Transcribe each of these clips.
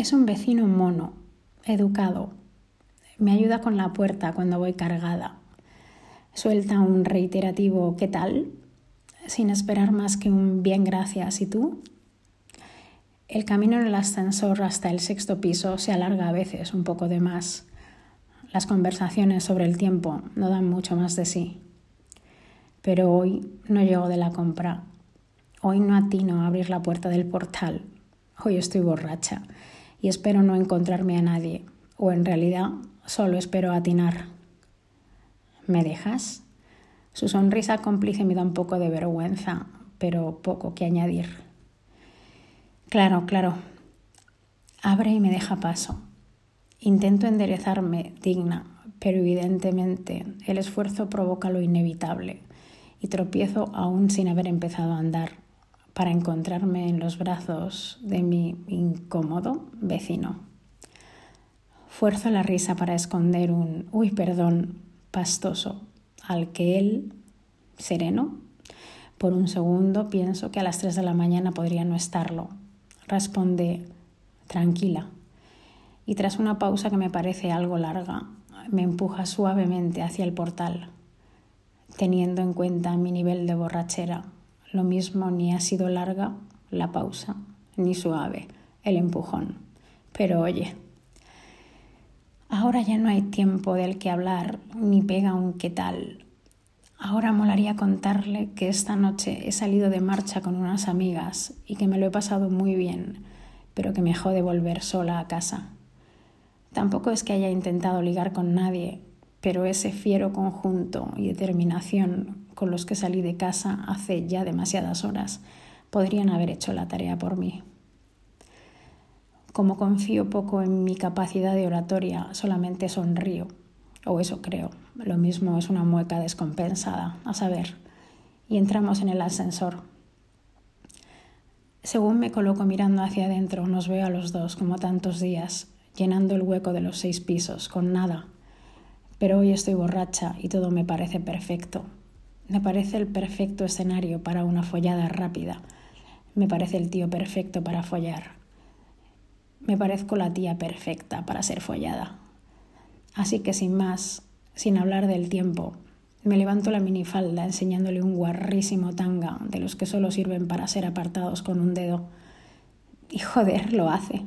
Es un vecino mono, educado. Me ayuda con la puerta cuando voy cargada. Suelta un reiterativo ¿qué tal? sin esperar más que un bien gracias. ¿Y tú? El camino en el ascensor hasta el sexto piso se alarga a veces un poco de más. Las conversaciones sobre el tiempo no dan mucho más de sí. Pero hoy no llego de la compra. Hoy no atino a abrir la puerta del portal. Hoy estoy borracha y espero no encontrarme a nadie. O en realidad solo espero atinar. ¿Me dejas? Su sonrisa cómplice me da un poco de vergüenza, pero poco que añadir. Claro, claro. Abre y me deja paso. Intento enderezarme digna, pero evidentemente el esfuerzo provoca lo inevitable y tropiezo aún sin haber empezado a andar para encontrarme en los brazos de mi incómodo vecino. Fuerzo la risa para esconder un uy, perdón, pastoso, al que él, sereno, por un segundo pienso que a las tres de la mañana podría no estarlo, responde tranquila y tras una pausa que me parece algo larga, me empuja suavemente hacia el portal, teniendo en cuenta mi nivel de borrachera. Lo mismo ni ha sido larga la pausa, ni suave el empujón. Pero oye, ahora ya no hay tiempo del que hablar, ni pega un qué tal. Ahora molaría contarle que esta noche he salido de marcha con unas amigas y que me lo he pasado muy bien, pero que me jode volver sola a casa. Tampoco es que haya intentado ligar con nadie, pero ese fiero conjunto y determinación con los que salí de casa hace ya demasiadas horas podrían haber hecho la tarea por mí. Como confío poco en mi capacidad de oratoria, solamente sonrío o eso creo. Lo mismo es una mueca descompensada, a saber. Y entramos en el ascensor. Según me coloco mirando hacia adentro, nos veo a los dos como tantos días, llenando el hueco de los seis pisos, con nada. Pero hoy estoy borracha y todo me parece perfecto. Me parece el perfecto escenario para una follada rápida. Me parece el tío perfecto para follar. Me parezco la tía perfecta para ser follada. Así que sin más, sin hablar del tiempo, me levanto la minifalda enseñándole un guarrísimo tanga de los que solo sirven para ser apartados con un dedo. Y joder, lo hace.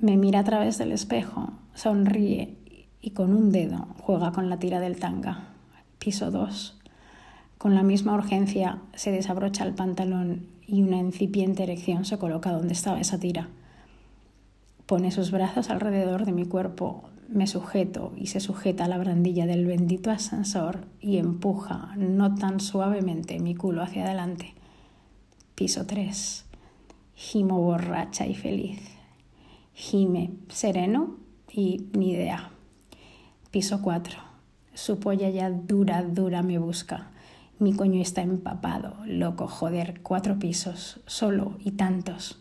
Me mira a través del espejo, sonríe y con un dedo juega con la tira del tanga. Piso 2. Con la misma urgencia se desabrocha el pantalón y una incipiente erección se coloca donde estaba esa tira. Pone sus brazos alrededor de mi cuerpo, me sujeto y se sujeta a la brandilla del bendito ascensor y empuja, no tan suavemente, mi culo hacia adelante. Piso 3. Gimo borracha y feliz. Gime sereno y ni idea. Piso 4. Su polla ya dura, dura me busca. Mi coño está empapado, loco, joder, cuatro pisos, solo y tantos.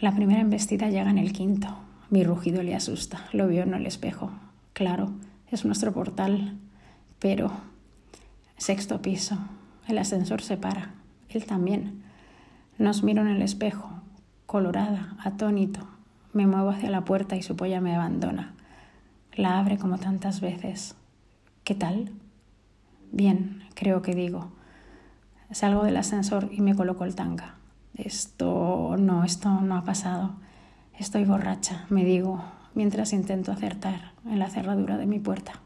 La primera embestida llega en el quinto. Mi rugido le asusta. Lo veo en el espejo. Claro, es nuestro portal. Pero... Sexto piso. El ascensor se para. Él también. Nos miro en el espejo. Colorada, atónito. Me muevo hacia la puerta y su polla me abandona. La abre como tantas veces. ¿Qué tal? Bien, creo que digo. Salgo del ascensor y me coloco el tanga. Esto no, esto no ha pasado. Estoy borracha, me digo, mientras intento acertar en la cerradura de mi puerta.